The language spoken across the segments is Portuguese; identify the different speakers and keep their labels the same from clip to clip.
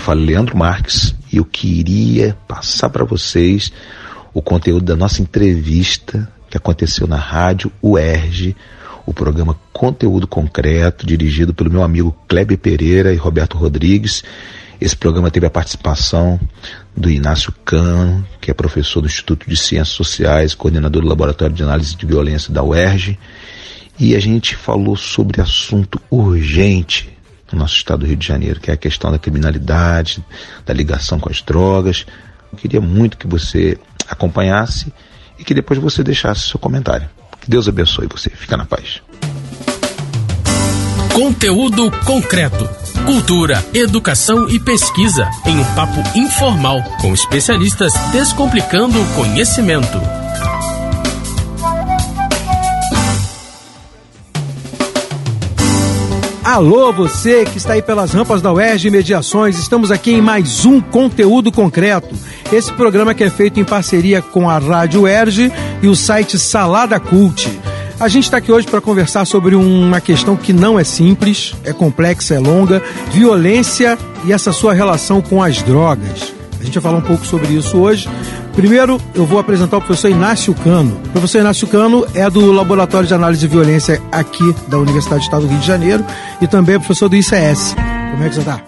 Speaker 1: Fala Leandro Marques e eu queria passar para vocês o conteúdo da nossa entrevista que aconteceu na rádio UERJ, o programa Conteúdo Concreto, dirigido pelo meu amigo Kleber Pereira e Roberto Rodrigues. Esse programa teve a participação do Inácio Cano, que é professor do Instituto de Ciências Sociais, coordenador do Laboratório de Análise de Violência da UERJ, e a gente falou sobre assunto urgente no nosso estado do Rio de Janeiro, que é a questão da criminalidade, da ligação com as drogas. Eu queria muito que você acompanhasse e que depois você deixasse seu comentário. Que Deus abençoe você. Fica na paz.
Speaker 2: Conteúdo concreto. Cultura, educação e pesquisa em um papo informal com especialistas descomplicando o conhecimento.
Speaker 3: Alô, você que está aí pelas rampas da UERJ Mediações, estamos aqui em mais um conteúdo concreto. Esse programa que é feito em parceria com a Rádio UERJ e o site Salada Cult. A gente está aqui hoje para conversar sobre uma questão que não é simples, é complexa, é longa, violência e essa sua relação com as drogas. A gente vai falar um pouco sobre isso hoje. Primeiro, eu vou apresentar o professor Inácio Cano. O professor Inácio Cano é do Laboratório de Análise de Violência aqui da Universidade do Estado do Rio de Janeiro e também é professor do ICS. Como é que você está?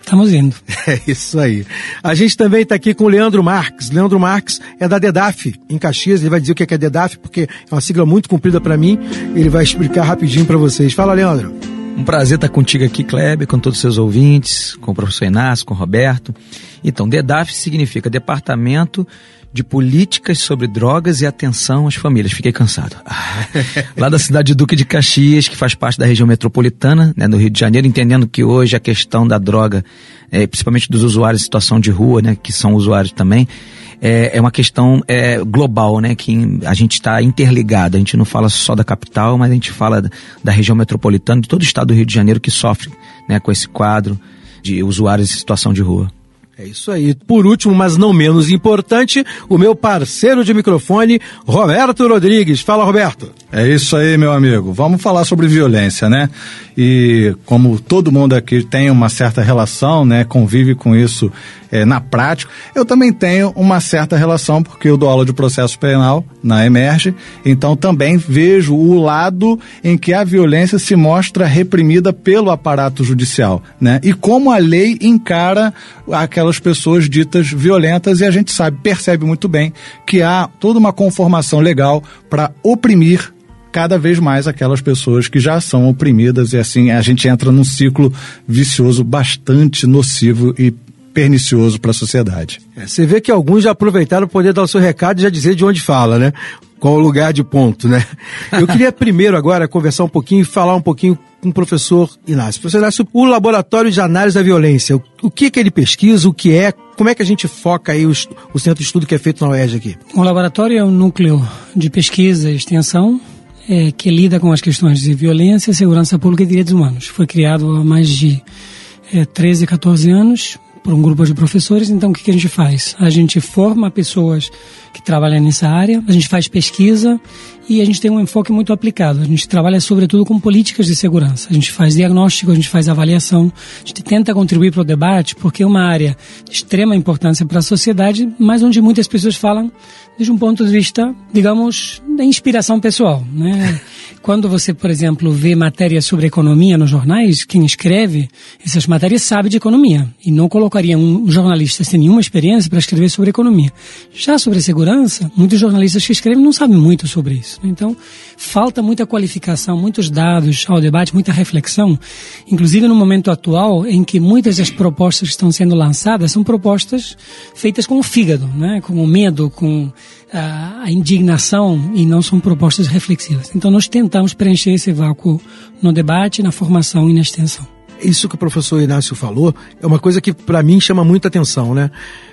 Speaker 4: Estamos indo.
Speaker 3: É isso aí. A gente também está aqui com o Leandro Marques. Leandro Marques é da DEDAF, em Caxias. Ele vai dizer o que é DEDAF, porque é uma sigla muito comprida para mim. Ele vai explicar rapidinho para vocês. Fala, Leandro.
Speaker 4: Um prazer estar contigo aqui, Kleber, com todos os seus ouvintes, com o professor Inácio, com o Roberto. Então, DEDAF significa Departamento de Políticas sobre Drogas e Atenção às Famílias. Fiquei cansado. Ah, Lá da cidade de Duque de Caxias, que faz parte da região metropolitana, né, do Rio de Janeiro, entendendo que hoje a questão da droga, é, principalmente dos usuários em situação de rua, né, que são usuários também, é, é uma questão é, global, né? Que a gente está interligado. A gente não fala só da capital, mas a gente fala da, região metropolitana, de todo o estado do Rio de Janeiro que sofre né, com esse quadro de usuários em situação de rua.
Speaker 3: É isso aí. Por último, mas não menos importante, o meu parceiro de microfone, Roberto Rodrigues. Fala, Roberto.
Speaker 5: É isso aí, meu amigo. Vamos falar sobre violência, né? E como todo mundo aqui tem uma certa relação, né, convive com isso é, na prática, eu também tenho uma certa relação, porque eu dou aula de processo penal na Emerge, então também vejo o lado em que a violência se mostra reprimida pelo aparato judicial, né? E como a lei encara aquelas pessoas ditas violentas, e a gente sabe, percebe muito bem que há toda uma conformação legal para oprimir cada vez mais aquelas pessoas que já são oprimidas e assim a gente entra num ciclo vicioso bastante nocivo e pernicioso para a sociedade.
Speaker 3: É, você vê que alguns já aproveitaram para poder dar o seu recado e já dizer de onde fala, né? Qual o lugar de ponto, né? Eu queria primeiro agora conversar um pouquinho e falar um pouquinho com o professor Inácio. Professor Inácio, o Laboratório de Análise da Violência, o, que que ele pesquisa, o que é, como é que a gente foca aí o, o centro de estudo que é feito na UERJ aqui?
Speaker 6: O laboratório é um núcleo de pesquisa e extensão é, que lida com as questões de violência, segurança pública e direitos humanos. Foi criado há mais de é, 13, 14 anos por um grupo de professores. Então, o que, que a gente faz? A gente forma pessoas que trabalham nessa área, a gente faz pesquisa e a gente tem um enfoque muito aplicado. A gente trabalha sobretudo com políticas de segurança. A gente faz diagnóstico, a gente faz avaliação, a gente tenta contribuir para o debate, porque é uma área de extrema importância para a sociedade, mas onde muitas pessoas falam desde um ponto de vista, digamos, da inspiração pessoal. Né? Quando você, por exemplo, vê matérias sobre economia nos jornais, quem escreve essas matérias sabe de economia e não colocaria um jornalista sem nenhuma experiência para escrever sobre economia. Já sobre segurança, muitos jornalistas que escrevem não sabem muito sobre isso. Então, falta muita qualificação, muitos dados ao debate, muita reflexão, inclusive no momento atual em que muitas das propostas que estão sendo lançadas são propostas feitas com o fígado, né? com o medo, com a indignação e não são propostas reflexivas. Então nós tentamos preencher esse vácuo no debate, na formação e na extensão.
Speaker 3: Isso que o professor Inácio falou é uma coisa que para mim chama muita atenção, né?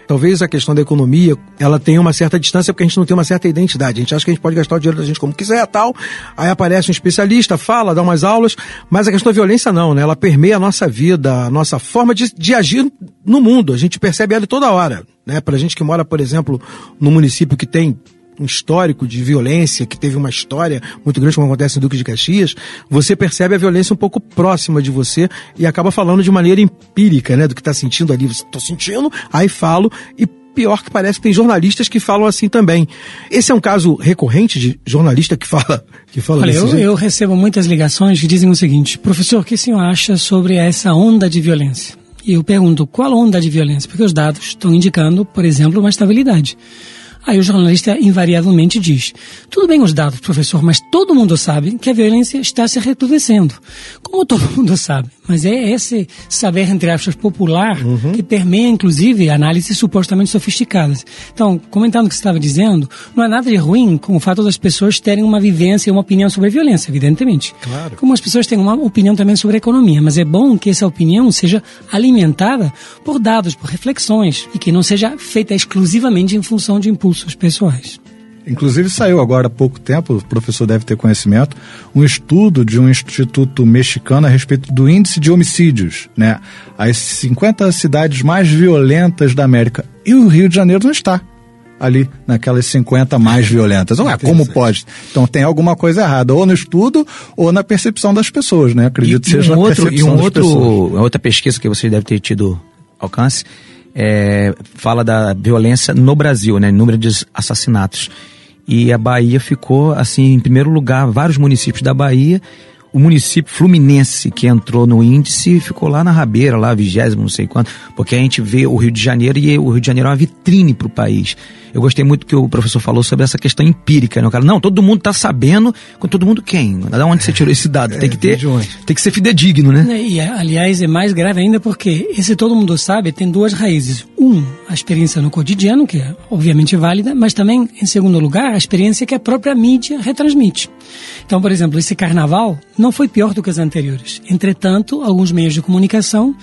Speaker 3: Talvez a questão da economia, ela tenha uma certa distância porque a gente não tem uma certa identidade. A gente acha que a gente pode gastar o dinheiro da gente como quiser, tal. Aí aparece um especialista, fala, dá umas aulas, mas a questão da violência não, né? Ela permeia a nossa vida, a nossa forma de, de agir no mundo. A gente percebe ela toda hora, né? Pra gente que mora, por exemplo, no município que tem um histórico de violência, que teve uma história muito grande, como acontece em Duque de Caxias, você percebe a violência um pouco próxima de você e acaba falando de maneira empírica, né? Do que está sentindo ali. Estou sentindo, aí falo e pior que parece que tem jornalistas que falam assim também. Esse é um caso recorrente de jornalista que fala que fala
Speaker 6: Olha, eu, eu, recebo muitas ligações que dizem o seguinte, professor, o que o senhor acha sobre essa onda de violência? E eu pergunto, qual onda de violência? Porque os dados estão indicando, por exemplo, uma estabilidade. Aí o jornalista invariavelmente diz: tudo bem os dados, professor, mas todo mundo sabe que a violência está se recrudescendo. Como todo mundo sabe. Mas é esse saber, entre aspas, popular uhum. que permeia, inclusive, análises supostamente sofisticadas. Então, comentando o que você estava dizendo, não há nada de ruim com o fato das pessoas terem uma vivência e uma opinião sobre a violência, evidentemente.
Speaker 3: Claro.
Speaker 6: Como as pessoas têm uma opinião também sobre a economia. Mas é bom que essa opinião seja alimentada por dados, por reflexões, e que não seja feita exclusivamente em função de impulsos pessoais.
Speaker 5: Inclusive saiu agora há pouco tempo, o professor deve ter conhecimento, um estudo de um instituto mexicano a respeito do índice de homicídios, né? As 50 cidades mais violentas da América. E o Rio de Janeiro não está ali naquelas 50 mais violentas. Ué, como pode? Então tem alguma coisa errada, ou no estudo ou na percepção das pessoas, né? Acredito que seja
Speaker 4: um
Speaker 5: na
Speaker 4: outro, E um outro,
Speaker 5: pessoas.
Speaker 4: outra pesquisa que você deve ter tido alcance é, fala da violência no Brasil, né? Número de assassinatos. E a Bahia ficou, assim, em primeiro lugar, vários municípios da Bahia. O município fluminense que entrou no índice ficou lá na rabeira, lá, vigésimo, não sei quanto, porque a gente vê o Rio de Janeiro e o Rio de Janeiro é uma vitrine para o país. Eu gostei muito que o professor falou sobre essa questão empírica, né? O cara, não, todo mundo está sabendo, com todo mundo quem? Da onde você tirou esse dado? tem que ter, tem que ser fidedigno, né?
Speaker 6: E, aliás, é mais grave ainda porque esse todo mundo sabe tem duas raízes. Um, a experiência no cotidiano, que é obviamente válida, mas também, em segundo lugar, a experiência que a própria mídia retransmite. Então, por exemplo, esse carnaval não foi pior do que os anteriores. Entretanto, alguns meios de comunicação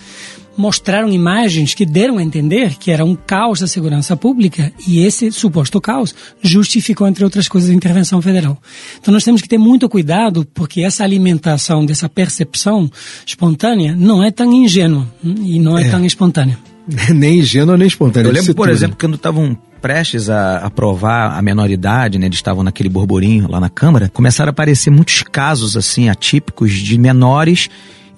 Speaker 6: mostraram imagens que deram a entender que era um caos da segurança pública e esse suposto caos justificou, entre outras coisas, a intervenção federal. Então nós temos que ter muito cuidado porque essa alimentação dessa percepção espontânea não é tão ingênua hum, e não é, é. tão espontânea.
Speaker 3: nem ingênua nem espontânea.
Speaker 4: Eu lembro, por exemplo, quando estavam prestes a aprovar a menoridade, né, eles estavam naquele borborinho lá na Câmara, começaram a aparecer muitos casos assim atípicos de menores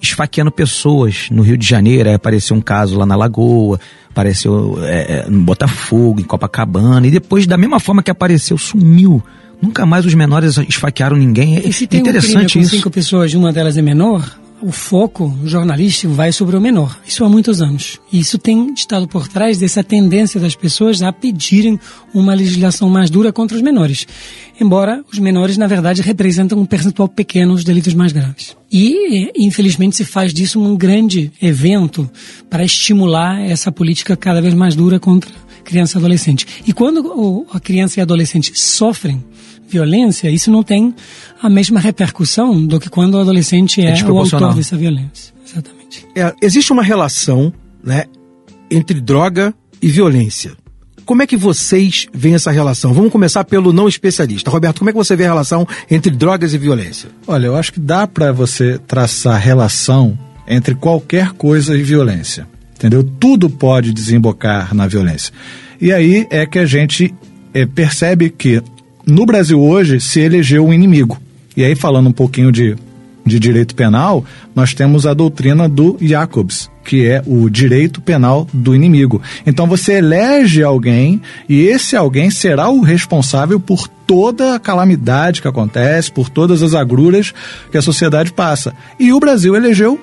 Speaker 4: esfaqueando pessoas no Rio de Janeiro. Aí apareceu um caso lá na Lagoa, apareceu é, no Botafogo, em Copacabana, e depois, da mesma forma que apareceu, sumiu. Nunca mais os menores esfaquearam ninguém. É
Speaker 6: e se tem
Speaker 4: interessante
Speaker 6: um crime com
Speaker 4: isso.
Speaker 6: cinco pessoas, uma delas é menor, o foco jornalístico vai sobre o menor. Isso há muitos anos. E isso tem estado por trás dessa tendência das pessoas a pedirem uma legislação mais dura contra os menores. Embora os menores, na verdade, representam um percentual pequeno dos delitos mais graves. E, infelizmente, se faz disso um grande evento para estimular essa política cada vez mais dura contra criança e adolescente. E quando a criança e adolescente sofrem violência, isso não tem a mesma repercussão do que quando o adolescente é, é o autor dessa violência. Exatamente.
Speaker 3: É, existe uma relação né, entre droga e violência. Como é que vocês veem essa relação? Vamos começar pelo não especialista. Roberto, como é que você vê a relação entre drogas e violência?
Speaker 5: Olha, eu acho que dá para você traçar relação entre qualquer coisa e violência. entendeu? Tudo pode desembocar na violência. E aí é que a gente é, percebe que no Brasil hoje se elegeu um inimigo. E aí, falando um pouquinho de, de direito penal, nós temos a doutrina do Jacobs, que é o direito penal do inimigo. Então você elege alguém e esse alguém será o responsável por toda a calamidade que acontece, por todas as agruras que a sociedade passa. E o Brasil elegeu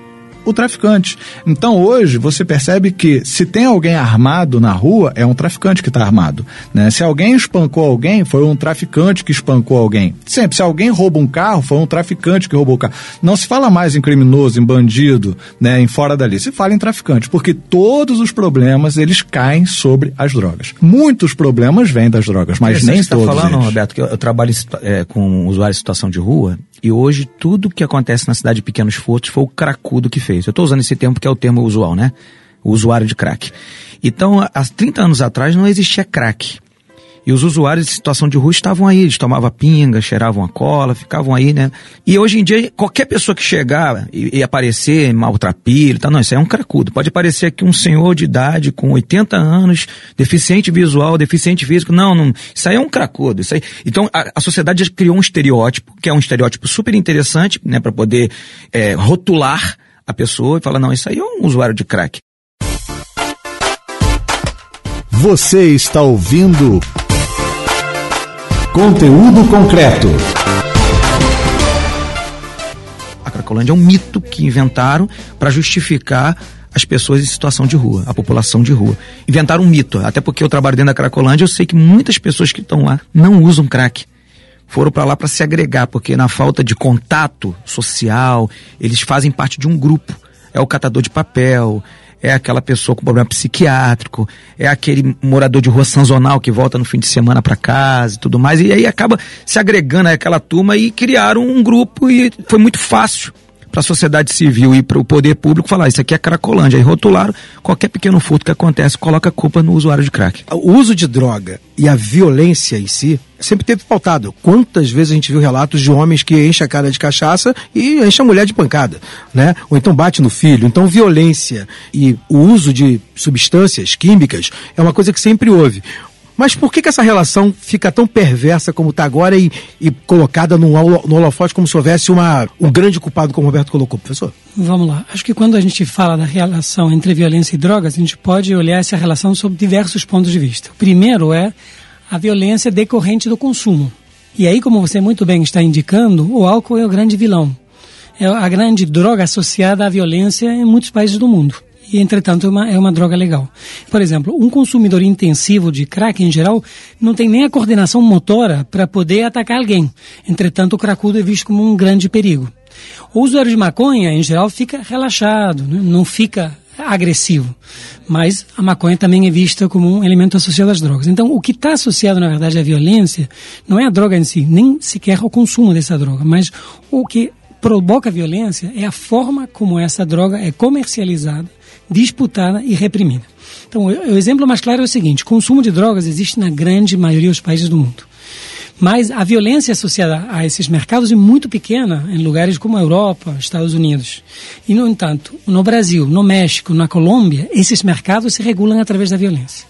Speaker 5: o traficante. Então hoje você percebe que se tem alguém armado na rua, é um traficante que está armado. Né? Se alguém espancou alguém, foi um traficante que espancou alguém. Sempre, se alguém rouba um carro, foi um traficante que roubou o carro. Não se fala mais em criminoso, em bandido, né, em fora dali. Se fala em traficante, porque todos os problemas eles caem sobre as drogas. Muitos problemas vêm das drogas, mas nem
Speaker 4: você
Speaker 5: todos.
Speaker 4: Está falando,
Speaker 5: eles.
Speaker 4: Roberto, que eu, eu trabalho é, com usuários em situação de rua e hoje tudo que acontece na cidade de pequenos furtos foi o cracudo que fez. Eu estou usando esse termo porque é o termo usual, né? O usuário de crack. Então, há 30 anos atrás não existia crack. E os usuários de situação de rua estavam aí, eles tomavam pinga, cheiravam a cola, ficavam aí, né? E hoje em dia, qualquer pessoa que chegar e, e aparecer maltrapilho, tá, não, isso aí é um cracudo. Pode aparecer aqui um senhor de idade com 80 anos, deficiente visual, deficiente físico. Não, não, isso aí é um cracudo. Isso aí. Então, a, a sociedade criou um estereótipo, que é um estereótipo super interessante, né, para poder é, rotular a pessoa e falar, não, isso aí é um usuário de crack.
Speaker 7: Você está ouvindo Conteúdo concreto.
Speaker 4: A Cracolândia é um mito que inventaram para justificar as pessoas em situação de rua, a população de rua. Inventaram um mito, até porque eu trabalho dentro da Cracolândia, eu sei que muitas pessoas que estão lá não usam crack. Foram para lá para se agregar, porque na falta de contato social, eles fazem parte de um grupo. É o catador de papel, é aquela pessoa com problema psiquiátrico, é aquele morador de rua sanzonal que volta no fim de semana para casa e tudo mais. E aí acaba se agregando àquela turma e criaram um grupo e foi muito fácil para a sociedade civil e para o poder público falar isso aqui é Cracolândia. Aí rotularam qualquer pequeno furto que acontece, coloca a culpa no usuário de crack.
Speaker 3: O uso de droga e a violência em si sempre teve pautado. Quantas vezes a gente viu relatos de homens que enchem a cara de cachaça e enchem a mulher de pancada, né? Ou então bate no filho. Então violência e o uso de substâncias químicas é uma coisa que sempre houve. Mas por que, que essa relação fica tão perversa como está agora e, e colocada no, no holofote como se houvesse uma, um grande culpado, como o Roberto colocou, professor?
Speaker 6: Vamos lá. Acho que quando a gente fala da relação entre violência e drogas, a gente pode olhar essa relação sob diversos pontos de vista. O primeiro é a violência decorrente do consumo. E aí, como você muito bem está indicando, o álcool é o grande vilão. É a grande droga associada à violência em muitos países do mundo e entretanto é uma, é uma droga legal. Por exemplo, um consumidor intensivo de crack em geral não tem nem a coordenação motora para poder atacar alguém. Entretanto, o cracudo é visto como um grande perigo. O usuário de maconha, em geral, fica relaxado, né? não fica agressivo. Mas a maconha também é vista como um elemento associado às drogas. Então, o que está associado, na verdade, à violência não é a droga em si, nem sequer o consumo dessa droga, mas o que provoca violência é a forma como essa droga é comercializada disputada e reprimida. Então, o exemplo mais claro é o seguinte: consumo de drogas existe na grande maioria dos países do mundo. Mas a violência associada a esses mercados é muito pequena em lugares como a Europa, Estados Unidos. E, no entanto, no Brasil, no México, na Colômbia, esses mercados se regulam através da violência.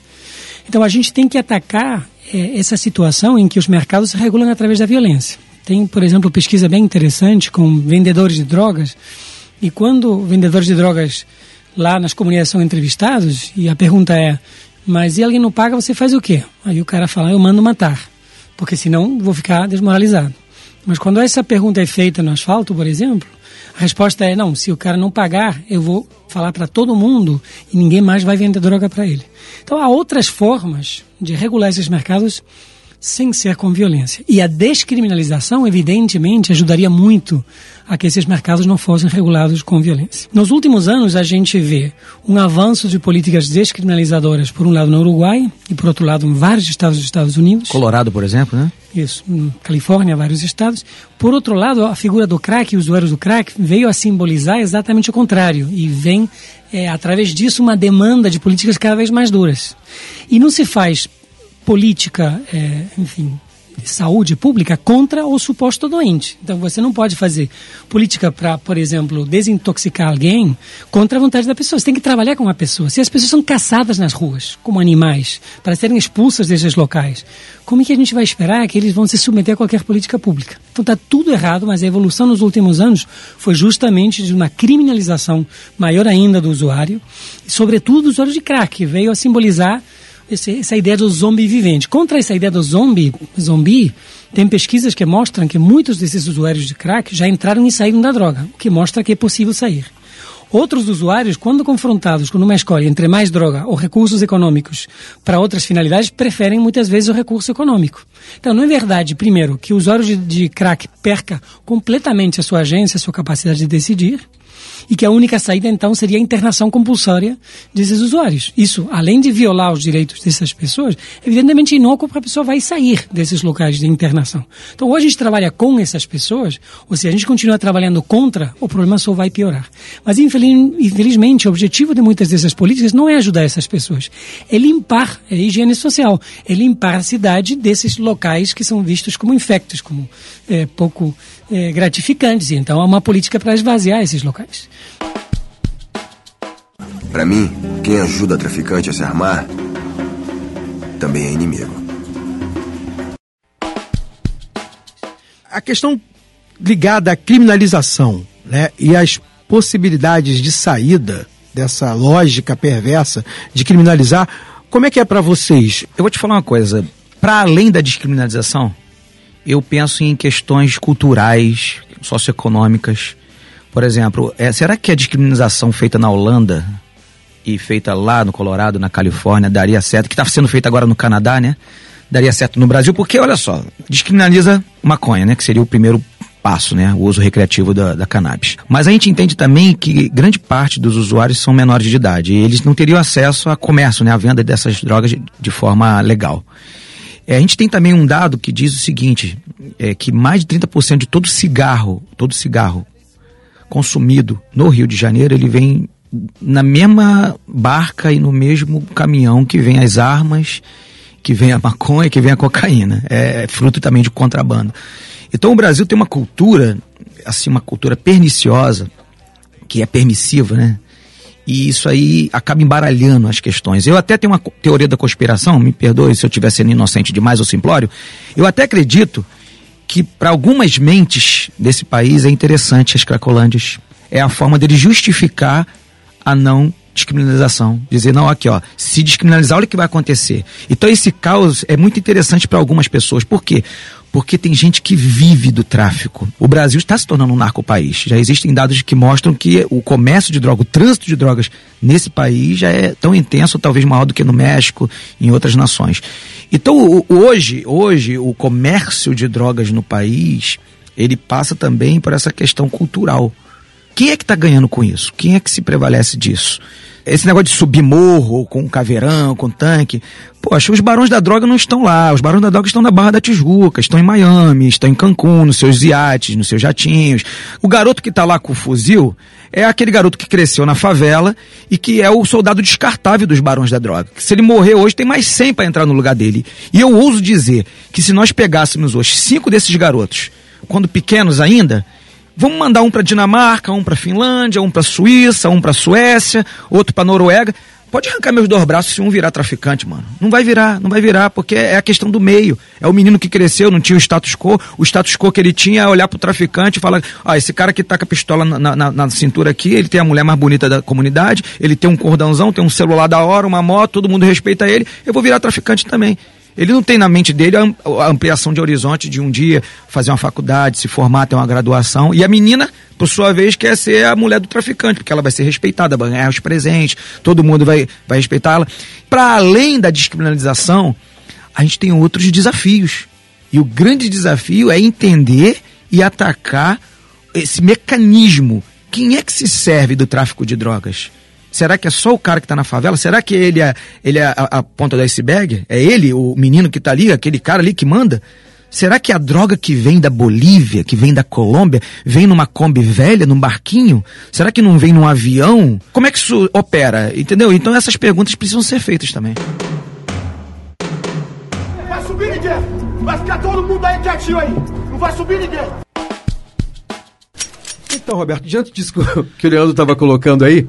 Speaker 6: Então, a gente tem que atacar é, essa situação em que os mercados se regulam através da violência. Tem, por exemplo, pesquisa bem interessante com vendedores de drogas. E quando vendedores de drogas lá nas comunidades são entrevistados e a pergunta é: mas e alguém não paga, você faz o quê? Aí o cara fala: eu mando matar, porque senão vou ficar desmoralizado. Mas quando essa pergunta é feita no asfalto, por exemplo, a resposta é: não, se o cara não pagar, eu vou falar para todo mundo e ninguém mais vai vender droga para ele. Então há outras formas de regular esses mercados sem ser com violência. E a descriminalização, evidentemente, ajudaria muito a que esses mercados não fossem regulados com violência. Nos últimos anos, a gente vê um avanço de políticas descriminalizadoras, por um lado no Uruguai e por outro lado em vários estados dos Estados Unidos.
Speaker 4: Colorado, por exemplo, né?
Speaker 6: Isso, Califórnia, vários estados. Por outro lado, a figura do crack, usuários do crack, veio a simbolizar exatamente o contrário e vem, é, através disso, uma demanda de políticas cada vez mais duras. E não se faz política, é, enfim, saúde pública contra o suposto doente. Então você não pode fazer política para, por exemplo, desintoxicar alguém contra a vontade da pessoa. Você tem que trabalhar com a pessoa. Se as pessoas são caçadas nas ruas como animais para serem expulsas desses locais, como é que a gente vai esperar que eles vão se submeter a qualquer política pública? Então está tudo errado, mas a evolução nos últimos anos foi justamente de uma criminalização maior ainda do usuário, e sobretudo do usuário de crack, que veio a simbolizar esse, essa ideia do zombie vivente. Contra essa ideia do zombie, zombie, tem pesquisas que mostram que muitos desses usuários de crack já entraram e saíram da droga, o que mostra que é possível sair. Outros usuários, quando confrontados com uma escolha entre mais droga ou recursos econômicos para outras finalidades, preferem muitas vezes o recurso econômico. Então, não é verdade, primeiro, que o usuário de, de crack perca completamente a sua agência, a sua capacidade de decidir, e que a única saída então seria a internação compulsória desses usuários. Isso, além de violar os direitos dessas pessoas, evidentemente inócuo para a pessoa vai sair desses locais de internação. Então, hoje a gente trabalha com essas pessoas, ou se a gente continua trabalhando contra, o problema só vai piorar. Mas infelizmente, o objetivo de muitas dessas políticas não é ajudar essas pessoas, é limpar é a higiene social, é limpar a cidade desses locais que são vistos como infectos, como é, pouco é, gratificantes. Então, há uma política para esvaziar esses locais.
Speaker 8: Para mim, quem ajuda traficante a se armar também é inimigo.
Speaker 3: A questão ligada à criminalização né, e as possibilidades de saída dessa lógica perversa de criminalizar, como é que é para vocês?
Speaker 4: Eu vou te falar uma coisa. Para além da descriminalização, eu penso em questões culturais, socioeconômicas. Por exemplo, é, será que a descriminalização feita na Holanda e feita lá no Colorado, na Califórnia, daria certo? Que está sendo feita agora no Canadá, né? Daria certo no Brasil? Porque, olha só, descriminaliza maconha, né? Que seria o primeiro passo, né? O uso recreativo da, da, cannabis. Mas a gente entende também que grande parte dos usuários são menores de idade e eles não teriam acesso a comércio, né? A venda dessas drogas de, de forma legal. É, a gente tem também um dado que diz o seguinte, é, que mais de 30% de todo cigarro, todo cigarro consumido no Rio de Janeiro, ele vem na mesma barca e no mesmo caminhão que vem as armas, que vem a maconha, que vem a cocaína. É, fruto também de contrabando. Então o Brasil tem uma cultura, assim, uma cultura perniciosa, que é permissiva, né? E isso aí acaba embaralhando as questões. Eu até tenho uma teoria da conspiração, me perdoe se eu estiver sendo inocente demais ou simplório. Eu até acredito que para algumas mentes desse país é interessante as cracolândias. É a forma dele justificar a não descriminalização. Dizer, não, aqui, ó, se descriminalizar, olha o que vai acontecer. Então esse caos é muito interessante para algumas pessoas. Por quê? Porque tem gente que vive do tráfico. O Brasil está se tornando um narco-país. Já existem dados que mostram que o comércio de drogas, o trânsito de drogas nesse país já é tão intenso, talvez maior do que no México em outras nações. Então, hoje, hoje, o comércio de drogas no país, ele passa também por essa questão cultural. Quem é que está ganhando com isso? Quem é que se prevalece disso? esse negócio de subir morro com caveirão, com tanque. Poxa, os barões da droga não estão lá. Os barões da droga estão na Barra da Tijuca, estão em Miami, estão em Cancún, nos seus iates, nos seus jatinhos. O garoto que está lá com o fuzil é aquele garoto que cresceu na favela e que é o soldado descartável dos barões da droga. Se ele morrer hoje, tem mais 100 para entrar no lugar dele. E eu ouso dizer que se nós pegássemos hoje cinco desses garotos, quando pequenos ainda, Vamos mandar um para Dinamarca, um para Finlândia, um para Suíça, um para Suécia, outro para Noruega. Pode arrancar meus dois braços se um virar traficante, mano. Não vai virar, não vai virar, porque é a questão do meio. É o menino que cresceu, não tinha o status quo. O status quo que ele tinha é olhar pro traficante e falar: ah, esse cara que tá com a pistola na, na, na, cintura aqui, ele tem a mulher mais bonita da comunidade, ele tem um cordãozão, tem um celular da hora, uma moto, todo mundo respeita ele, eu vou virar traficante também. Ele não tem na mente dele a ampliação de horizonte de um dia fazer uma faculdade, se formar, ter uma graduação. E a menina, por sua vez, quer ser a mulher do traficante, porque ela vai ser respeitada, vai ganhar os presentes, todo mundo vai, vai respeitá-la. Para além da descriminalização, a gente tem outros desafios. E o grande desafio é entender e atacar esse mecanismo. Quem é que se serve do tráfico de drogas? Será que é só o cara que está na favela? Será que ele é, ele é a, a ponta do iceberg? É ele, o menino que está ali, aquele cara ali que manda? Será que a droga que vem da Bolívia, que vem da Colômbia, vem numa Kombi velha, num barquinho? Será que não vem num avião? Como é que isso opera? Entendeu? Então essas perguntas precisam ser feitas também.
Speaker 9: Vai subir, Miguel! Vai ficar todo mundo aí quietinho aí. Não vai subir ninguém.
Speaker 3: Então, Roberto, diante disso que o Leandro estava colocando aí,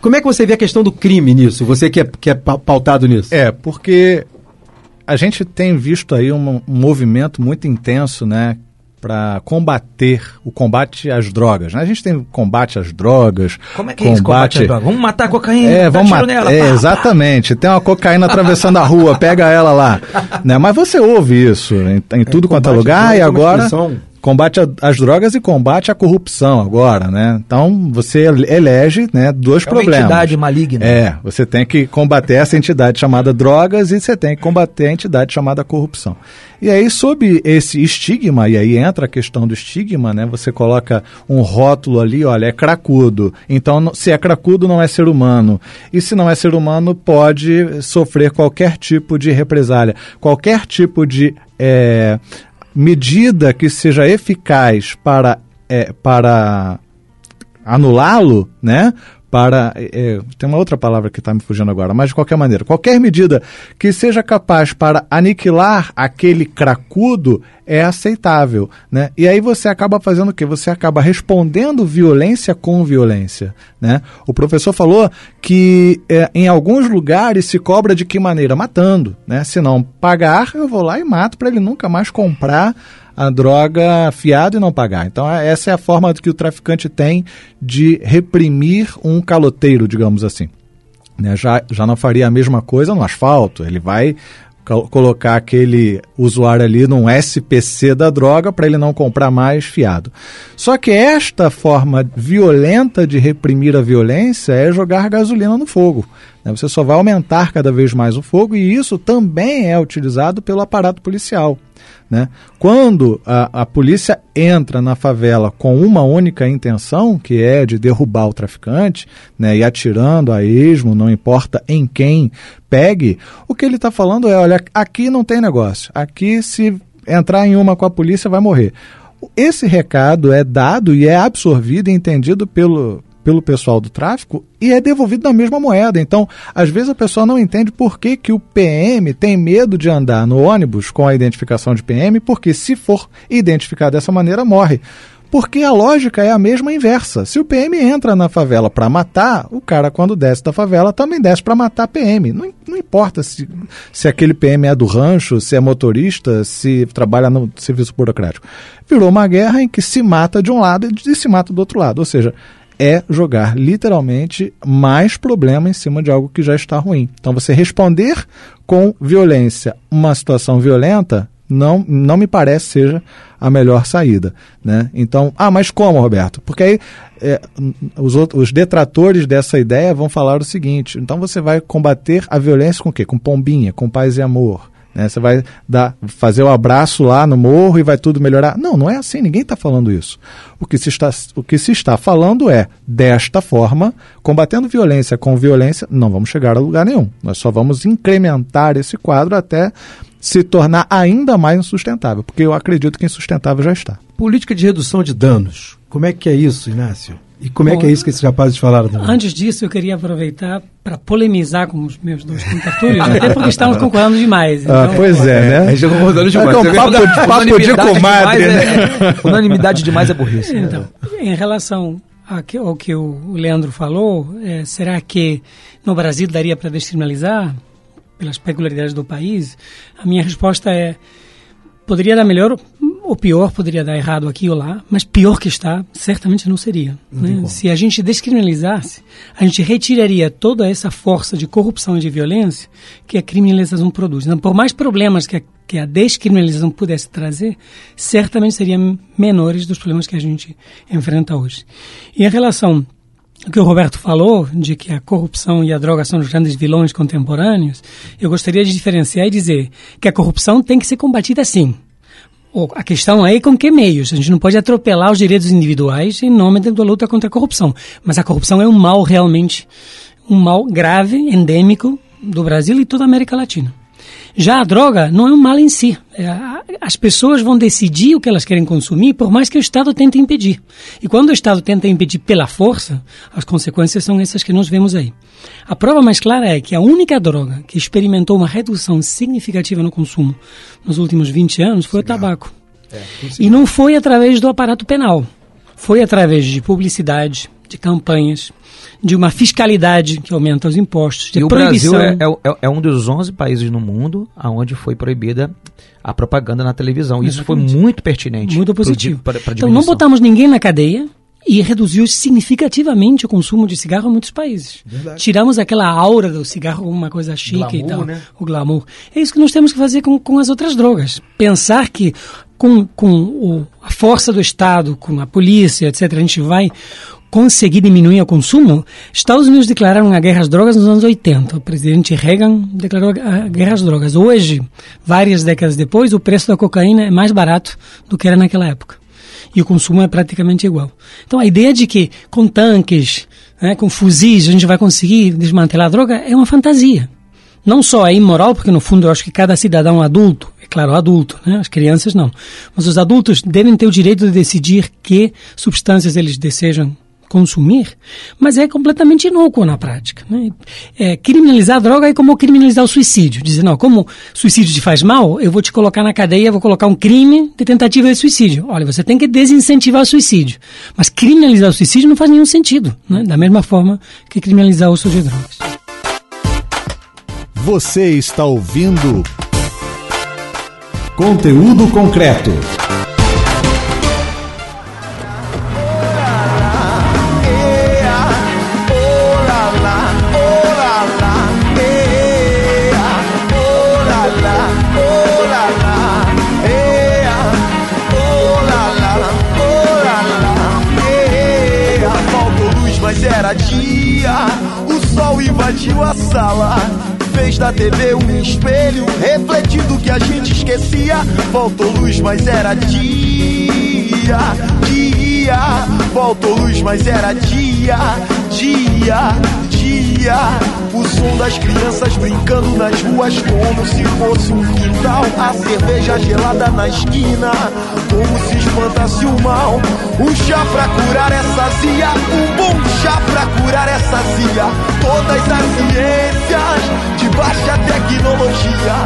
Speaker 3: como é que você vê a questão do crime nisso? Você que é, que é pautado nisso?
Speaker 5: É, porque a gente tem visto aí um, um movimento muito intenso, né? Para combater o combate às drogas. Né? A gente tem combate às drogas.
Speaker 4: Como é que é isso, combate às drogas? Vamos matar a cocaína.
Speaker 5: É, vamos matar. É, exatamente. Tem uma cocaína atravessando a rua, pega ela lá. Né? Mas você ouve isso em, em tudo é, quanto é lugar e agora combate às drogas e combate à corrupção agora, né? Então você elege, né, dois é problemas. Uma
Speaker 4: entidade maligna.
Speaker 5: É, você tem que combater essa entidade chamada drogas e você tem que combater a entidade chamada corrupção. E aí sob esse estigma, e aí entra a questão do estigma, né? Você coloca um rótulo ali, olha, é cracudo. Então se é cracudo não é ser humano. E se não é ser humano pode sofrer qualquer tipo de represália, qualquer tipo de é, medida que seja eficaz para, é, para anulá-lo, né? Para. É, tem uma outra palavra que está me fugindo agora, mas de qualquer maneira, qualquer medida que seja capaz para aniquilar aquele cracudo é aceitável. Né? E aí você acaba fazendo o quê? Você acaba respondendo violência com violência. Né? O professor falou que é, em alguns lugares se cobra de que maneira? Matando. Né? Se não pagar, eu vou lá e mato para ele nunca mais comprar a droga fiado e não pagar. Então, é, essa é a forma que o traficante tem de reprimir um caloteiro, digamos assim. Né? Já, já não faria a mesma coisa no asfalto. Ele vai colocar aquele usuário ali num SPC da droga para ele não comprar mais fiado. Só que esta forma violenta de reprimir a violência é jogar gasolina no fogo. Né? Você só vai aumentar cada vez mais o fogo e isso também é utilizado pelo aparato policial. Né? Quando a, a polícia entra na favela com uma única intenção, que é de derrubar o traficante, né, e atirando a esmo, não importa em quem pegue, o que ele está falando é: olha, aqui não tem negócio, aqui se entrar em uma com a polícia vai morrer. Esse recado é dado e é absorvido e entendido pelo, pelo pessoal do tráfico e é devolvido na mesma moeda. Então, às vezes a pessoa não entende por que, que o PM tem medo de andar no ônibus com a identificação de PM, porque se for identificado dessa maneira, morre. Porque a lógica é a mesma inversa. Se o PM entra na favela para matar, o cara, quando desce da favela, também desce para matar PM. Não, não importa se, se aquele PM é do rancho, se é motorista, se trabalha no serviço burocrático. Virou uma guerra em que se mata de um lado e se mata do outro lado. Ou seja, é jogar literalmente mais problema em cima de algo que já está ruim. Então, você responder com violência uma situação violenta não, não me parece seja a melhor saída. Né? Então, ah, mas como, Roberto? Porque aí é, os, outros, os detratores dessa ideia vão falar o seguinte: então você vai combater a violência com o quê? Com pombinha, com paz e amor. Né? Você vai dar, fazer o abraço lá no morro e vai tudo melhorar. Não, não é assim, ninguém está falando isso. O que, se está, o que se está falando é, desta forma, combatendo violência com violência, não vamos chegar a lugar nenhum. Nós só vamos incrementar esse quadro até se tornar ainda mais insustentável, porque eu acredito que insustentável já está.
Speaker 3: Política de redução de danos. Como é que é isso, Inácio? E como Bom, é que é isso que esses rapazes falaram também?
Speaker 6: Antes disso, eu queria aproveitar para polemizar com os meus dois contatores, até porque estamos concordando demais.
Speaker 5: Ah, então, ah, pois é, né? A gente está concordando demais. É, um papo, papo de comadre, né?
Speaker 4: É, unanimidade demais é burrice.
Speaker 6: Então, em relação ao que o Leandro falou, é, será que no Brasil daria para descriminalizar pelas peculiaridades do país? A minha resposta é poderia dar melhor ou pior, poderia dar errado aqui ou lá, mas pior que está, certamente não seria. Né? Se a gente descriminalizasse, a gente retiraria toda essa força de corrupção e de violência que a criminalização produz. Então, por mais problemas que a, que a descriminalização pudesse trazer, certamente seriam menores dos problemas que a gente enfrenta hoje. E em relação o que o Roberto falou, de que a corrupção e a droga são os grandes vilões contemporâneos, eu gostaria de diferenciar e dizer que a corrupção tem que ser combatida sim a questão é com que meios. A gente não pode atropelar os direitos individuais em nome da luta contra a corrupção. Mas a corrupção é um mal realmente, um mal grave, endêmico do Brasil e toda a América Latina. Já a droga não é um mal em si. É, as pessoas vão decidir o que elas querem consumir, por mais que o Estado tente impedir. E quando o Estado tenta impedir pela força, as consequências são essas que nós vemos aí. A prova mais clara é que a única droga que experimentou uma redução significativa no consumo nos últimos 20 anos foi Cigarro. o tabaco. É, e não foi através do aparato penal. Foi através de publicidade, de campanhas, de uma fiscalidade que aumenta os impostos, de
Speaker 4: e
Speaker 6: proibição.
Speaker 4: o Brasil é, é, é, um dos 11 países no mundo onde foi proibida a propaganda na televisão. Isso foi muito pertinente.
Speaker 6: Muito positivo. Pra, pra então não botamos ninguém na cadeia, e reduziu significativamente o consumo de cigarro em muitos países. Verdade. Tiramos aquela aura do cigarro como uma coisa chique glamour, e tal, né? o glamour. É isso que nós temos que fazer com, com as outras drogas. Pensar que com, com o, a força do Estado, com a polícia, etc., a gente vai conseguir diminuir o consumo, Estados Unidos declararam a guerra às drogas nos anos 80. O presidente Reagan declarou a guerra às drogas. Hoje, várias décadas depois, o preço da cocaína é mais barato do que era naquela época. E o consumo é praticamente igual. Então, a ideia de que com tanques, né, com fuzis, a gente vai conseguir desmantelar a droga é uma fantasia. Não só é imoral, porque no fundo eu acho que cada cidadão adulto, é claro, adulto, né? as crianças não, mas os adultos devem ter o direito de decidir que substâncias eles desejam consumir, mas é completamente inútil na prática. Né? É, criminalizar a droga é como criminalizar o suicídio. Dizer, não, como suicídio te faz mal, eu vou te colocar na cadeia, vou colocar um crime de tentativa de suicídio. Olha, você tem que desincentivar o suicídio. Mas criminalizar o suicídio não faz nenhum sentido. Né? Da mesma forma que criminalizar o uso de drogas.
Speaker 7: Você está ouvindo conteúdo concreto.
Speaker 10: Invadiu a sala. Fez da TV um espelho, refletindo que a gente esquecia. Faltou luz, mas era dia, dia. Faltou luz, mas era dia, dia, dia. O som das crianças brincando nas ruas como se fosse um quintal. A cerveja gelada na esquina, como se espantasse o mal. Um chá pra curar essa zia, um bom chá pra curar essa zia. Todas as ciências de baixa tecnologia,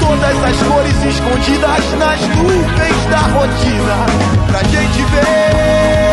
Speaker 10: todas as cores escondidas nas nuvens da rotina. Pra gente ver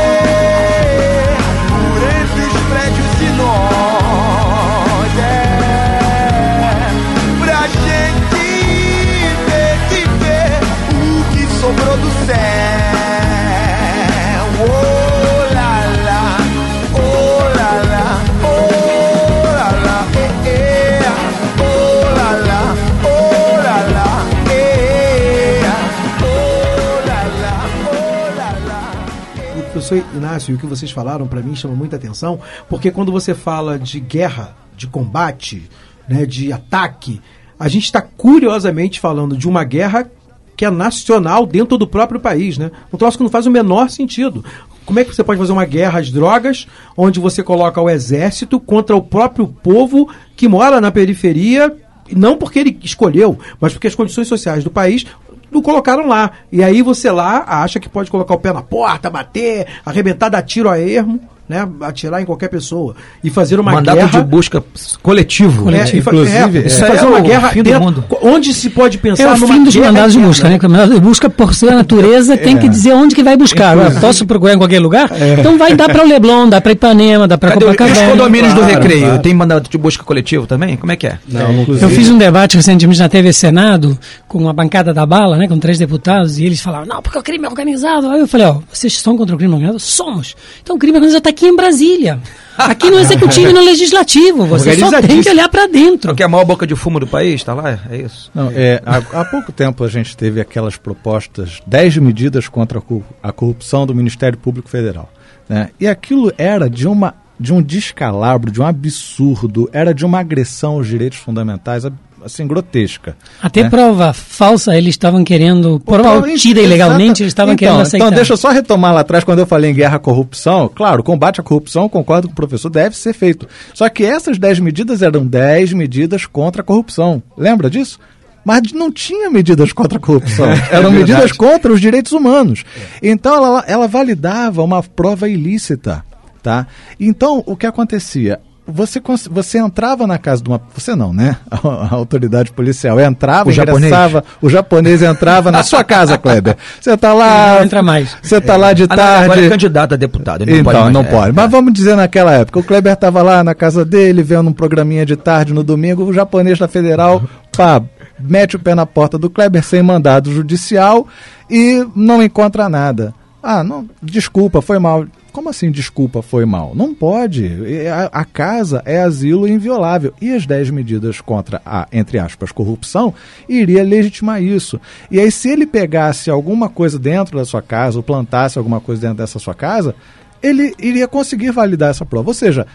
Speaker 3: Professor Inácio, o que vocês falaram para mim chama muita atenção, porque quando você fala de guerra, de combate, né, de ataque, a gente está curiosamente falando de uma guerra que é nacional dentro do próprio país, né? Um troço que não faz o menor sentido. Como é que você pode fazer uma guerra às drogas, onde você coloca o exército contra o próprio povo que mora na periferia, não porque ele escolheu, mas porque as condições sociais do país o colocaram lá. E aí você lá acha que pode colocar o pé na porta, bater, arrebentar, dar tiro a ermo né, atirar em qualquer pessoa e fazer uma
Speaker 4: Mandato
Speaker 3: guerra
Speaker 4: de busca coletivo,
Speaker 3: é, inclusive, é, é, fazer uma guerra fim dentro, do mundo. onde se pode pensar
Speaker 6: é o fim dos mandados de busca, né? Mandado de busca por ser a natureza tem que dizer onde que vai buscar. Posso procurar em qualquer lugar? Então vai dar para o Leblon, dá para Ipanema, dá para Copacabana.
Speaker 4: Os condomínios claro, do Recreio claro. tem mandado de busca coletivo também? Como é que é?
Speaker 6: Não, eu fiz um debate recentemente na TV Senado com a bancada da bala, né, com três deputados e eles falaram: "Não, porque o crime é organizado". Aí eu falei: "Ó, vocês são contra o crime organizado? Somos. Então o crime organizado está aqui em Brasília. Aqui no executivo e no legislativo, você só tem que olhar para dentro.
Speaker 4: Que é a maior boca de fumo do país, está lá? É isso.
Speaker 5: Não, é, há, há, pouco tempo a gente teve aquelas propostas, 10 medidas contra a corrupção do Ministério Público Federal. Né? E aquilo era de uma de um descalabro, de um absurdo, era de uma agressão aos direitos fundamentais assim, grotesca.
Speaker 6: Até né? prova falsa, eles estavam querendo, prova obtida ilegalmente, eles estavam
Speaker 5: então,
Speaker 6: querendo aceitar.
Speaker 5: Então, deixa eu só retomar lá atrás, quando eu falei em guerra à corrupção, claro, combate à corrupção, concordo com o professor, deve ser feito. Só que essas 10 medidas eram 10 medidas contra a corrupção. Lembra disso? mas não tinha medidas contra a corrupção.
Speaker 3: É
Speaker 5: Eram medidas contra os direitos humanos. Então ela, ela validava uma prova ilícita. Tá? Então, o que acontecia? Você, você entrava na casa de uma. Você não, né? A, a autoridade policial entrava,
Speaker 4: O japonês.
Speaker 5: ingressava, o japonês entrava na sua casa, Kleber. Você tá lá.
Speaker 6: Não entra mais.
Speaker 5: Você tá lá de
Speaker 4: Ah, não,
Speaker 5: tarde.
Speaker 4: Agora é candidato a deputado. ele
Speaker 5: Então,
Speaker 4: pode mais.
Speaker 5: não
Speaker 4: É,
Speaker 5: pode. Mas vamos dizer naquela época. O Kleber estava lá na casa dele, vendo um programinha de tarde no domingo. O japonês da Federal, pá, mete o pé na porta do Kleber sem mandado judicial e não encontra nada. Ah, não, desculpa, foi mal. Como assim, desculpa, foi mal? Não pode. A, a casa é asilo inviolável. E as 10 medidas contra a, entre aspas, corrupção, iria legitimar isso. E aí, se ele pegasse alguma coisa dentro da sua casa, ou plantasse alguma coisa dentro dessa sua casa, ele iria conseguir validar essa prova. Ou seja,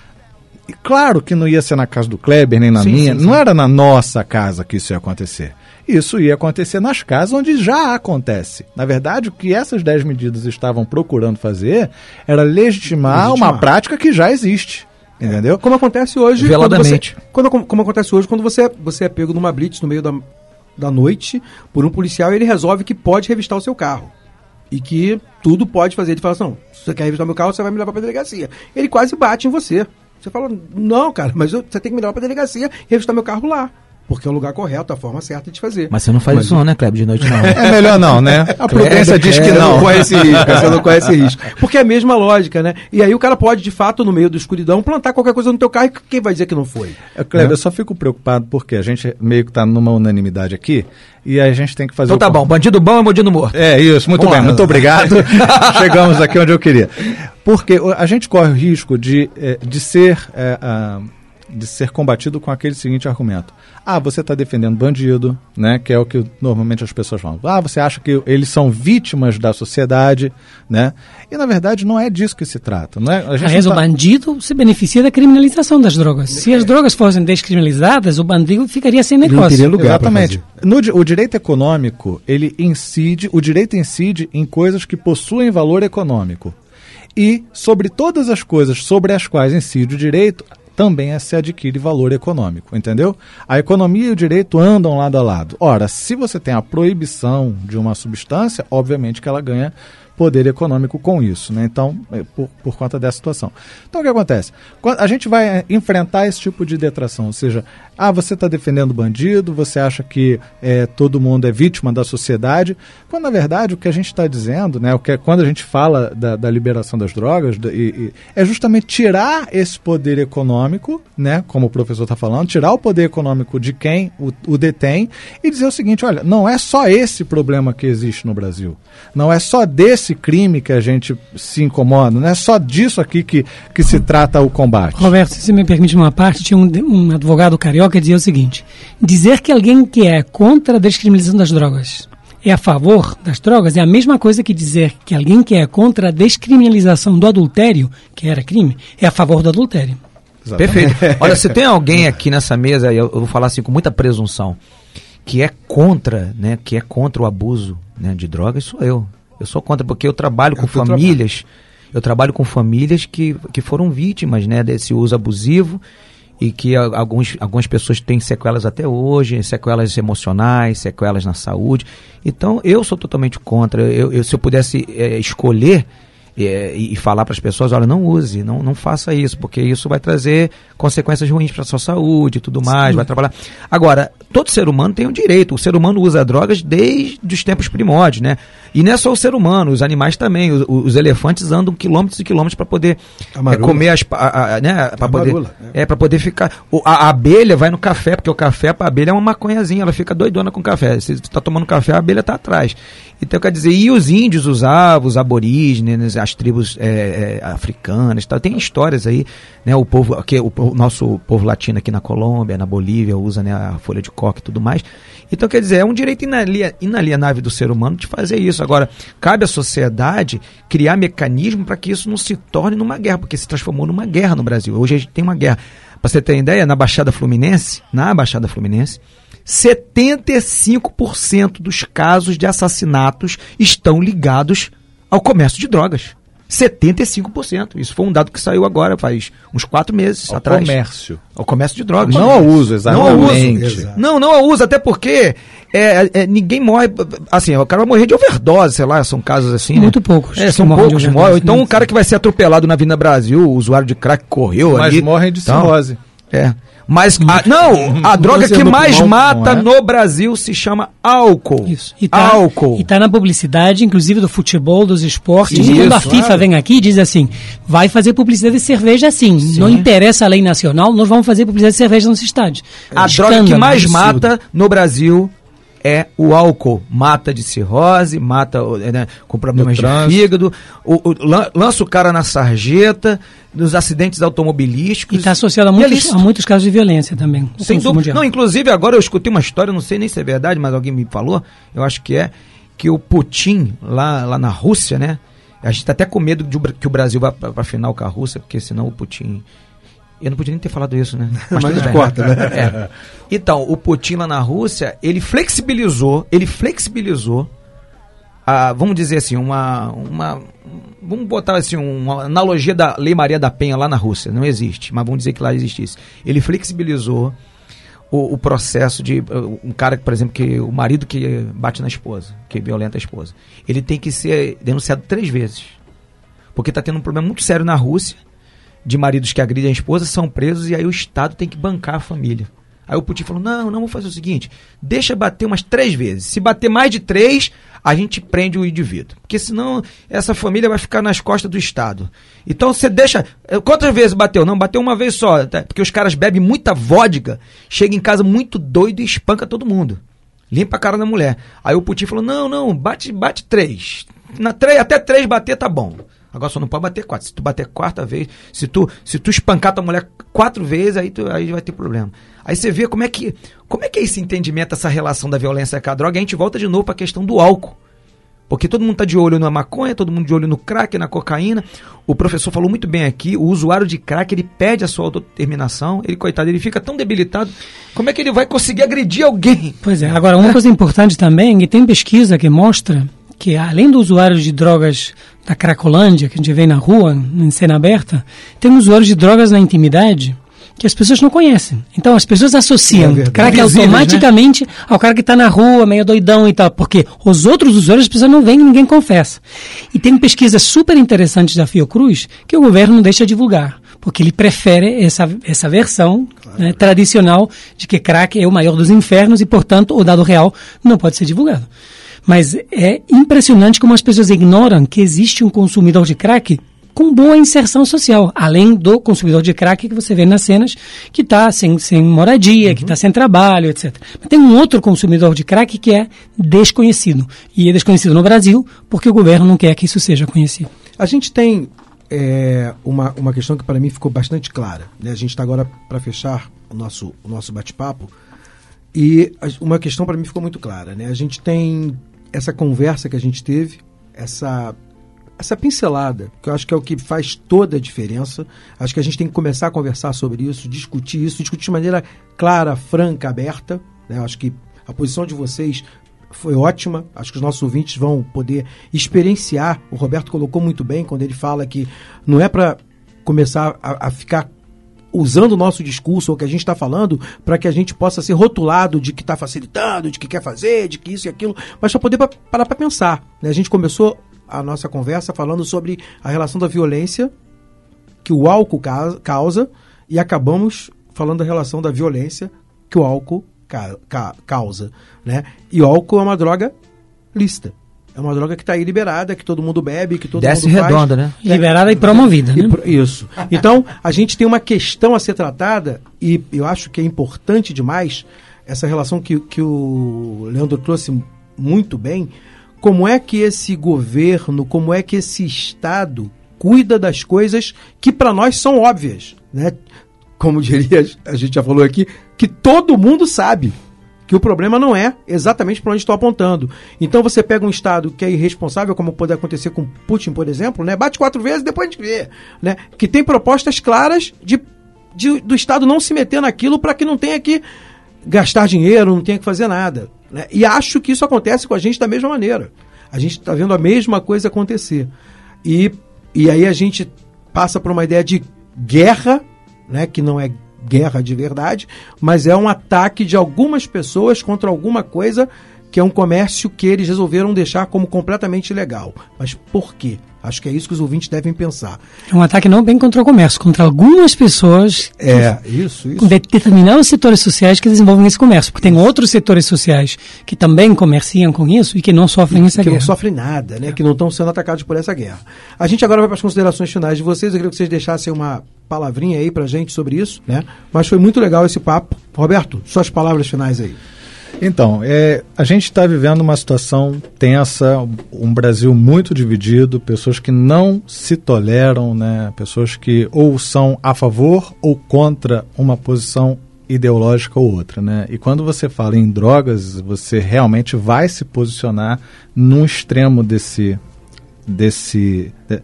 Speaker 5: claro que não ia ser na casa do Kleber, nem na
Speaker 4: Sim,
Speaker 5: minha,
Speaker 4: sim, sim.
Speaker 5: não era na nossa casa que isso ia acontecer. Isso ia acontecer nas casas onde já acontece. Na verdade, o que essas 10 medidas estavam procurando fazer era legitimar,
Speaker 3: Legitimar.
Speaker 5: uma prática que já existe. Entendeu?
Speaker 3: Como acontece hoje.
Speaker 4: Veladamente.
Speaker 3: Quando, você, quando, como acontece hoje quando você, você é pego numa blitz no meio da, da noite por um policial e ele resolve que pode revistar o seu carro. E que tudo pode fazer. Ele fala assim: não, se você quer revistar meu carro, você vai me levar pra delegacia. Ele quase bate em você. Você fala: não, cara, mas eu- você tem que me levar pra delegacia e revistar meu carro lá. Porque é o lugar correto, a forma certa de fazer.
Speaker 4: Mas você não faz isso não, né, Kleber, de noite não.
Speaker 5: É melhor não, né? A prudência diz que
Speaker 3: Você
Speaker 5: não.
Speaker 3: não corre esse risco, você não corre esse risco. Porque é a mesma lógica, né? E aí o cara pode, de fato, no meio da escuridão, plantar qualquer coisa no teu carro e quem vai dizer que não foi?
Speaker 5: É, Kleber, eu só fico preocupado porque a gente meio que está numa unanimidade aqui e a gente tem que fazer
Speaker 4: Então
Speaker 5: o
Speaker 4: tá bom, bandido bom é bandido morto.
Speaker 5: É isso, muito bem, muito obrigado. Chegamos aqui onde eu queria. Porque a gente corre o risco de, eh, de ser. eh, ah, de ser combatido com aquele seguinte argumento. Ah, você está defendendo bandido, né? Que é o que normalmente as pessoas falam. Ah, você acha que eles são vítimas da sociedade, né? E na verdade não é disso que se trata, não é? A gente
Speaker 6: Aliás,
Speaker 5: não
Speaker 6: o
Speaker 5: tá-
Speaker 6: bandido se beneficia da criminalização das drogas. Se as drogas fossem descriminalizadas, o bandido ficaria sem negócio.
Speaker 5: Exatamente. No, o direito econômico, ele incide, o direito incide em coisas que possuem valor econômico. E sobre todas as coisas sobre as quais incide o direito, também se adquire valor econômico, entendeu? A economia e o direito andam lado a lado. Ora, se você tem a proibição de uma substância, obviamente que ela ganha poder econômico com isso, né? Então, é, por, por conta dessa situação. Então, o que acontece? A gente vai é, enfrentar esse tipo de detração, ou seja, ah, você está defendendo bandido, você acha que é, todo mundo é vítima da sociedade, quando na verdade o que a gente está dizendo, né, o que é, quando a gente fala da, da liberação das drogas, da- e- e- é justamente tirar esse poder econômico, né, como o professor está falando, tirar o poder econômico de quem o, o detém e dizer o seguinte, olha, não é só esse problema que existe no Brasil, não é só desse crime que a gente se incomoda, não é só disso aqui que, que se trata o combate.
Speaker 6: Roberto, se você me permite uma parte, tinha um, de- um advogado carioca que dizia o seguinte: dizer que alguém que é contra a descriminalização das drogas é a favor das drogas é a mesma coisa que dizer que alguém que é contra a descriminalização do adultério, que era crime, é a favor do adultério.
Speaker 4: Perfeito. Olha, se tem alguém aqui nessa mesa, e eu, eu vou falar assim com muita presunção, que é contra, né, que é contra o abuso né, de drogas, sou eu. Eu sou contra porque eu trabalho com
Speaker 3: o teu
Speaker 4: famílias, eu trabalho com famílias que, que foram vítimas, né, desse uso abusivo e que a- alguns, algumas pessoas têm sequelas até hoje, sequelas emocionais, sequelas na saúde. Então, eu sou totalmente contra. Eu, eu- se eu pudesse eh, escolher eh, e, falar para as pessoas, olha, não use, não, não faça isso, porque isso vai trazer consequências ruins para a sua saúde e tudo mais, vai trabalhar. Agora, todo ser humano tem um direito. O ser humano usa drogas desde os tempos primórdios, né? E não é só o ser humano, os animais também. Os, os elefantes andam quilômetros e quilômetros para poder
Speaker 3: marula.
Speaker 4: comer as, a, a- né, para
Speaker 3: A
Speaker 4: poder
Speaker 3: né?
Speaker 4: é para poder ficar. o- a, a abelha vai no café, porque o café para a abelha é uma maconhazinha, ela fica doidona com café. Se você está tomando café, a abelha está atrás. Então, quer dizer, e os índios usavam, os aborígenes, as tribos é, é, africanas, tal. tem histórias aí, né? O povo, aqui, o, po- nosso povo latino aqui na Colômbia, na Bolívia, usa né, a folha de coca e tudo mais. Então, quer dizer, é um direito inalienável do ser humano de fazer isso. Agora, cabe à sociedade criar mecanismo para que isso não se torne numa guerra, porque se transformou numa guerra no Brasil. Hoje a gente tem uma guerra. Para você ter ideia, na Baixada Fluminense, na Baixada Fluminense, 75% dos casos de assassinatos estão ligados ao comércio de drogas. 75%. Isso foi um dado que saiu agora, faz uns quatro meses
Speaker 5: Ao
Speaker 4: atrás.
Speaker 5: comércio.
Speaker 4: Ao comércio de drogas.
Speaker 5: Não ao uso,
Speaker 4: Não ao uso.
Speaker 5: exatamente.
Speaker 4: Não, não ao uso, até porque é, é, ninguém morre. Assim, o cara vai morrer de overdose, sei lá, são casos assim. né?
Speaker 6: Muito poucos
Speaker 4: É,
Speaker 6: que
Speaker 4: são poucos
Speaker 6: overdose,
Speaker 4: morrem. Então,
Speaker 6: né?
Speaker 4: um cara que vai ser atropelado na Avenida Brasil, o usuário de crack correu
Speaker 5: Mas
Speaker 4: ali.
Speaker 5: morrem de
Speaker 4: Então,
Speaker 5: cirrose.
Speaker 4: É. Mas, a- não, a droga que mais mata
Speaker 5: é?
Speaker 4: no Brasil se chama álcool.
Speaker 6: Isso. E tá,
Speaker 4: álcool.
Speaker 6: E tá na publicidade, inclusive do futebol, dos esportes.
Speaker 4: Isso,
Speaker 6: Quando a
Speaker 4: claro.
Speaker 6: FIFA vem aqui e diz assim, vai fazer publicidade de cerveja assim. Não interessa a lei nacional, nós vamos fazer publicidade de cerveja nos estádios.
Speaker 4: A droga que
Speaker 6: Escândalo,
Speaker 4: mais mata no Brasil é o álcool. Mata de cirrose, mata né, com problemas de fígado, o- o- lan- lança o cara na sarjeta, nos acidentes automobilísticos.
Speaker 6: E está associado a
Speaker 4: é
Speaker 6: muitos, a muitos casos de violência também.
Speaker 4: Sem dúvida. Não, inclusive agora eu escutei uma história, não sei nem se é verdade, mas alguém me falou, eu acho que é, que o Putin, lá, lá na Rússia, né? A gente tá até com medo de que o Brasil vá pra, pra final com a Rússia, porque senão o Putin. Eu não podia nem ter falado isso, né?
Speaker 3: Mas não
Speaker 4: bem.
Speaker 3: importa, né?
Speaker 4: É. Então, o Putin lá na Rússia, ele flexibilizou, ele flexibilizou a, vamos dizer assim, uma, uma vamos botar assim uma analogia da Lei Maria da Penha lá na Rússia, não existe, mas vamos dizer que lá existisse. Ele flexibilizou o, o processo de uh, um cara, por exemplo, que o marido que bate na esposa, que violenta a esposa, ele tem que ser denunciado três vezes. Porque está tendo um problema muito sério na Rússia de maridos que agridem a esposa, são presos e aí o Estado tem que bancar a família. Aí o Putin falou: não, não, vamos fazer o seguinte: deixa bater umas três vezes. Se bater mais de três, a gente prende o indivíduo. Porque senão essa família vai ficar nas costas do Estado. Então você deixa. eh, Quantas vezes bateu? Não, bateu uma vez só. tá? Porque os caras bebem muita vodka, chega em casa muito doido e espanca todo mundo. Limpa a cara da mulher. Aí o Putin falou: não, não, bate, bate três. Na três, até três bater tá bom. Agora só não pode bater quatro. Se tu bater quarta vez, se tu, se tu espancar tua mulher quatro vezes, aí, tu, aí vai ter problema. Aí você vê como é que como é que é esse entendimento, essa relação da violência com a droga. E a gente volta de novo para a questão do álcool. Porque todo mundo tá de olho na maconha, todo mundo de olho no crack, na cocaína. O professor falou muito bem aqui, o usuário de crack, ele perde a sua autodeterminação, ele, coitado, ele fica tão debilitado, como é que ele vai conseguir agredir alguém?
Speaker 6: Pois é. Agora, uma coisa importante também, que tem pesquisa que mostra que além do usuário de drogas da Cracolândia, que a gente vê na rua, em cena aberta, tem usuários de drogas na intimidade que as pessoas não conhecem. Então as pessoas associam
Speaker 3: É
Speaker 6: crack
Speaker 3: Invisíveis,
Speaker 6: automaticamente ao cara que está na rua, meio doidão e tal, porque os outros usuários as pessoas não e ninguém confessa. E tem pesquisas super interessantes da Fiocruz que o governo não deixa divulgar, porque ele prefere essa, essa versão né, tradicional de que crack é o maior dos infernos e, portanto, o dado real não pode ser divulgado. Mas é impressionante como as pessoas ignoram que existe um consumidor de crack com boa inserção social, além do consumidor de crack que você vê nas cenas que está sem, sem moradia, que está sem trabalho, etc. Mas tem um outro consumidor de crack que é desconhecido. E é desconhecido no Brasil porque o governo não quer que isso seja conhecido.
Speaker 3: A gente tem é, uma, uma questão que para mim ficou bastante clara. Né? A gente está agora para fechar o nosso, o nosso bate-papo. E uma questão para mim ficou muito clara. Né? A gente tem essa conversa que a gente teve, essa, essa pincelada, que eu acho que é o que faz toda a diferença. Acho que a gente tem que começar a conversar sobre isso, discutir isso, discutir de maneira clara, franca, aberta. Né? Acho que a posição de vocês foi ótima. Acho que os nossos ouvintes vão poder experienciar. O Roberto colocou muito bem quando ele fala que não é para começar a, a ficar usando o nosso discurso ou o que a gente está falando para que a gente possa ser rotulado de que está facilitando, de que quer fazer, de que isso e aquilo, mas para poder pa- parar para pensar. né? A gente começou a nossa conversa falando sobre a relação da violência que o álcool ca- causa e acabamos falando da relação da violência que o álcool ca- ca- causa. Né? E o álcool é uma droga lícita. É uma droga que está aí liberada, que todo mundo bebe, que todo
Speaker 4: Desce
Speaker 3: mundo faz.
Speaker 4: redonda, né?
Speaker 6: Liberada e promovida.
Speaker 3: E
Speaker 6: Né?
Speaker 3: pro- Isso. Então, a gente tem uma questão a ser tratada, e eu acho que é importante demais essa relação que, que o Leandro trouxe muito bem. Como é que esse governo, como é que esse Estado cuida das coisas que para nós são óbvias, né? Como diria, a gente já falou aqui, que todo mundo sabe que o problema não é exatamente para onde estou apontando. Então você pega um Estado que é irresponsável, como pode acontecer com Putin, por exemplo, né? bate quatro vezes depois a gente vê, né? que tem propostas claras de, de- do Estado não se meter naquilo para que não tenha que gastar dinheiro, não tenha que fazer nada. né? E acho que isso acontece com a gente da mesma maneira. A gente está vendo a mesma coisa acontecer. E, e aí a gente passa por uma ideia de guerra, né? que não é guerra de verdade, mas é um ataque de algumas pessoas contra alguma coisa que é um comércio que eles resolveram deixar como completamente ilegal. Mas por quê? Acho que é isso que os ouvintes devem pensar.
Speaker 6: É um ataque não bem contra o comércio, contra algumas pessoas.
Speaker 3: É, isso, isso.
Speaker 6: Com determinados setores sociais que desenvolvem esse comércio. Porque tem outros setores sociais que também comerciam com isso e que não sofrem essa
Speaker 3: que
Speaker 6: guerra.
Speaker 3: não sofrem nada, né? Que não estão sendo atacados por essa guerra. A gente agora vai para as considerações finais de vocês. Eu queria que vocês deixassem uma palavrinha aí pra gente sobre isso, né? Mas foi muito legal esse papo. Roberto, suas palavras finais aí.
Speaker 5: Então, é, a gente está vivendo uma situação tensa, um Brasil muito dividido, pessoas que não se toleram, né? pessoas que ou são a favor ou contra uma posição ideológica ou outra, né? E quando você fala em drogas, você realmente vai se posicionar num extremo desse desse de,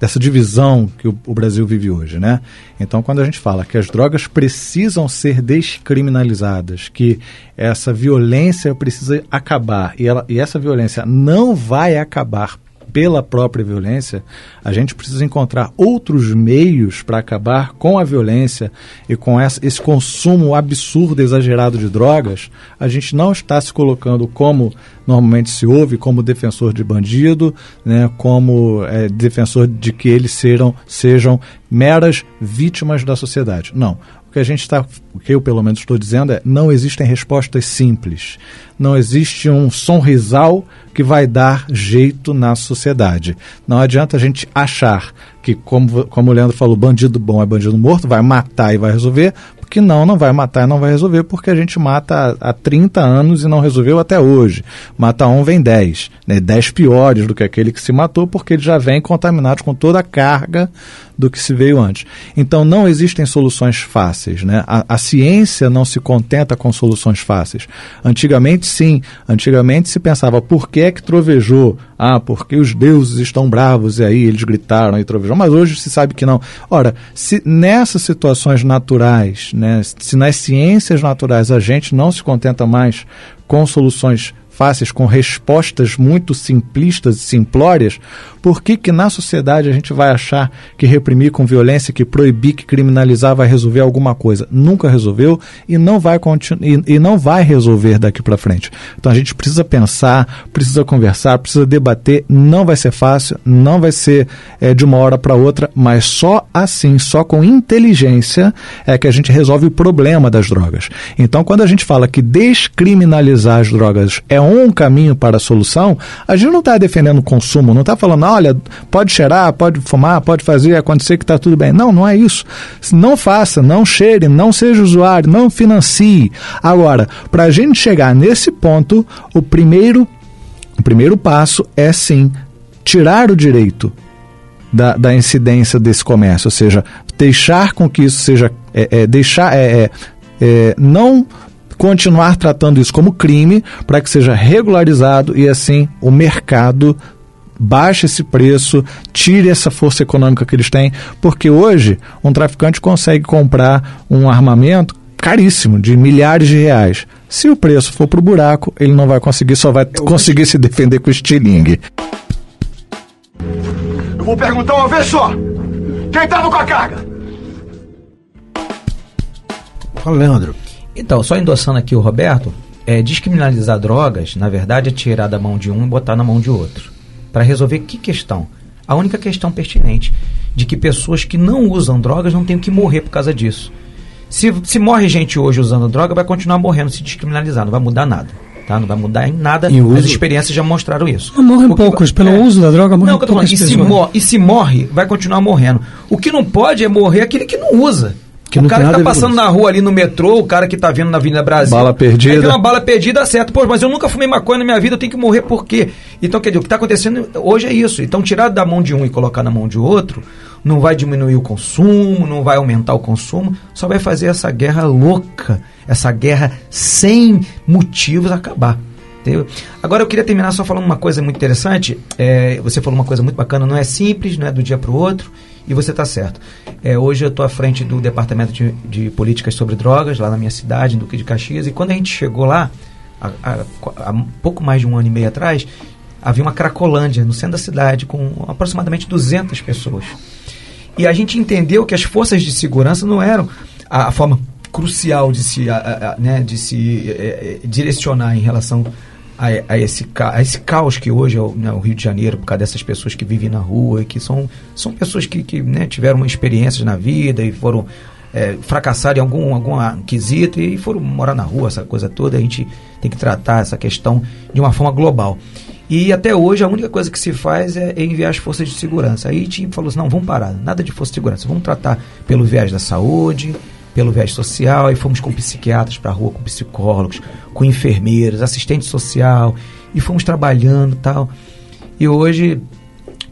Speaker 5: dessa divisão que o, o, Brasil vive hoje, né? Então, quando a gente fala que as drogas precisam ser descriminalizadas, que essa violência precisa acabar e, ela, e essa violência não vai acabar pela própria violência, a gente precisa encontrar outros meios para acabar com a violência e com essa, esse consumo absurdo, exagerado de drogas. A gente não está se colocando como normalmente se ouve, como defensor de bandido, né, como é, defensor de que eles serão, sejam meras vítimas da sociedade. Não. O que a gente está, o que eu pelo menos estou dizendo é, não existem respostas simples. Não existe um sonrisal que vai dar jeito na sociedade. Não adianta a gente achar que, como, como o Leandro falou, bandido bom é bandido morto, vai matar e vai resolver, porque não, não vai matar e não vai resolver, porque a gente mata há, há 30 anos e não resolveu até hoje. Mata um, vem 10. Né? 10 piores do que aquele que se matou, porque ele já vem contaminado com toda a carga do que se veio antes. Então não existem soluções fáceis. Né? A, a ciência não se contenta com soluções fáceis. Antigamente, sim. Antigamente se pensava, por que é que trovejou? Ah, porque os deuses estão bravos e aí eles gritaram e trovejou. Mas hoje se sabe que não. Ora, se nessas situações naturais, né, se nas ciências naturais a gente não se contenta mais com soluções fáceis, com respostas muito simplistas e simplórias, por que, que na sociedade a gente vai achar que reprimir com violência, que proibir, que criminalizar vai resolver alguma coisa? Nunca resolveu e não vai, e, e não vai resolver daqui para frente. Então a gente precisa pensar, precisa conversar, precisa debater. Não vai ser fácil, não vai ser é, de uma hora para outra, mas só assim, só com inteligência é que a gente resolve o problema das drogas. Então quando a gente fala que descriminalizar as drogas é um um caminho para a solução, a gente não está defendendo o consumo, não está falando, olha, pode cheirar, pode fumar, pode fazer acontecer que está tudo bem. Não, não é isso. Não faça, não cheire, não seja usuário, não financie. Agora, para a gente chegar nesse ponto, o primeiro, o primeiro passo é sim tirar o direito da, da incidência desse comércio, ou seja, deixar com que isso seja, é, é, deixar, é, é, é não continuar tratando isso como crime para que seja regularizado e assim o mercado baixe esse preço, tire essa força econômica que eles têm, porque hoje um traficante consegue comprar um armamento caríssimo, de milhares de reais. Se o preço for para o buraco, ele não vai conseguir, só vai conseguir se defender com estilingue.
Speaker 9: Eu vou perguntar uma vez só. Quem estava com a carga?
Speaker 3: Fala, Leandro.
Speaker 4: Então, só endossando aqui o Roberto, é, descriminalizar drogas, na verdade, é tirar da mão de um e botar na mão de outro. Para resolver que questão? A única questão pertinente de que pessoas que não usam drogas não têm que morrer por causa disso. Se, se morre gente hoje usando droga, vai continuar morrendo se descriminalizar, não vai mudar nada. Tá? Não vai mudar em nada. E As experiências já mostraram isso.
Speaker 6: Não morrem poucos, pelo é, uso da droga morrem não, poucas
Speaker 4: e se, mor e se morre, vai continuar morrendo. O que não pode é morrer aquele que não usa. Que o cara que tá passando na rua ali no metrô, o cara que tá vindo na Avenida Brasil.
Speaker 5: Bala perdida. Aí
Speaker 4: uma bala perdida, certo. Pô, mas eu nunca fumei maconha na minha vida, eu tenho que morrer por quê? Então, quer dizer, o que está acontecendo hoje é isso. Então, tirar da mão de um e colocar na mão de outro, não vai diminuir o consumo, não vai aumentar o consumo, só vai fazer essa guerra louca, essa guerra sem motivos acabar. Entendeu? Agora eu queria terminar só falando uma coisa muito interessante. É, você falou uma coisa muito bacana, não é simples, não é do dia para o outro. E você está certo. É, hoje eu estou à frente do Departamento de, de, Políticas sobre Drogas, lá na minha cidade, em Duque de Caxias, e quando a gente chegou lá, há, pouco mais de um ano e meio atrás, havia uma cracolândia no centro da cidade, com aproximadamente 200 pessoas. E a gente entendeu que as forças de segurança não eram a, a forma crucial de se, a, a, né, de se é, é, direcionar em relação a, a, esse, a esse caos que hoje é o, né, o, Rio de Janeiro, por causa dessas pessoas que vivem na rua que são, são pessoas que, que né, tiveram experiências na vida e foram é, em algum, algum quesito e foram morar na rua, essa coisa toda. A gente tem que tratar essa questão de uma forma global. E até hoje a única coisa que se faz é, é enviar as forças de segurança. Aí a gente falou assim, não, vamos parar, nada de força de segurança, vamos tratar pelo viés da saúde, pelo viés social, e fomos com psiquiatras para a rua, com psicólogos, com enfermeiros, assistente social, e fomos trabalhando tal. E hoje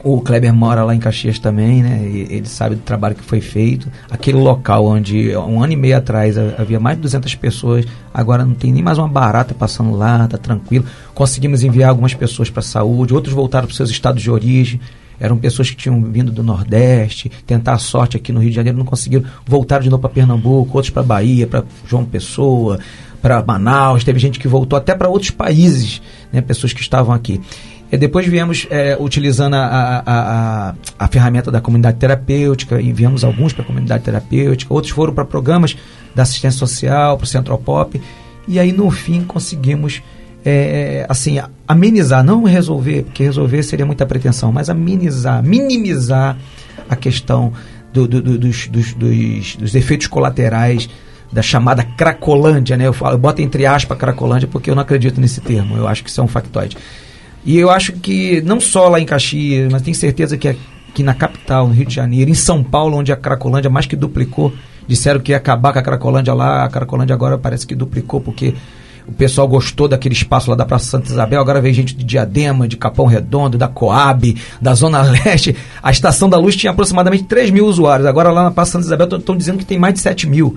Speaker 4: o Kleber mora lá em Caxias também, né? E ele sabe do trabalho que foi feito. Aquele local onde um ano e meio atrás havia mais de 200 pessoas, agora não tem nem mais uma barata passando lá, tá tranquilo. Conseguimos enviar algumas pessoas para a saúde, outros voltaram para seus estados de origem. Eram pessoas que tinham vindo do Nordeste, tentar a sorte aqui no Rio de Janeiro, não conseguiram. Voltaram de novo para Pernambuco, outros para Bahia, para João Pessoa, para Manaus. Teve gente que voltou até para outros países, né? Pessoas que estavam aqui. E depois viemos é, utilizando a, a, a, a, ferramenta da comunidade terapêutica, enviamos alguns para a comunidade terapêutica, outros foram para programas da assistência social, para o Central Pop, e aí no fim conseguimos é, assim amenizar, não resolver, porque resolver seria muita pretensão, mas amenizar, minimizar a questão do, do, do, dos, dos, dos, dos efeitos colaterais da chamada Cracolândia, né? Eu, falo, eu boto entre aspas Cracolândia porque eu não acredito nesse termo, eu acho que isso é um factoide. E eu acho que não só lá em Caxias, mas tenho certeza que aqui na capital, no Rio de Janeiro, em São Paulo, onde a Cracolândia mais que duplicou, disseram que ia acabar com a Cracolândia lá, a Cracolândia agora parece que duplicou, porque o pessoal gostou daquele espaço lá da Praça Santa Isabel, agora vem gente de Diadema, de Capão Redondo, da Coab, da Zona Leste. A Estação da Luz tinha aproximadamente 3 mil usuários, agora lá na Praça Santa Isabel estão dizendo que tem mais de 7 mil.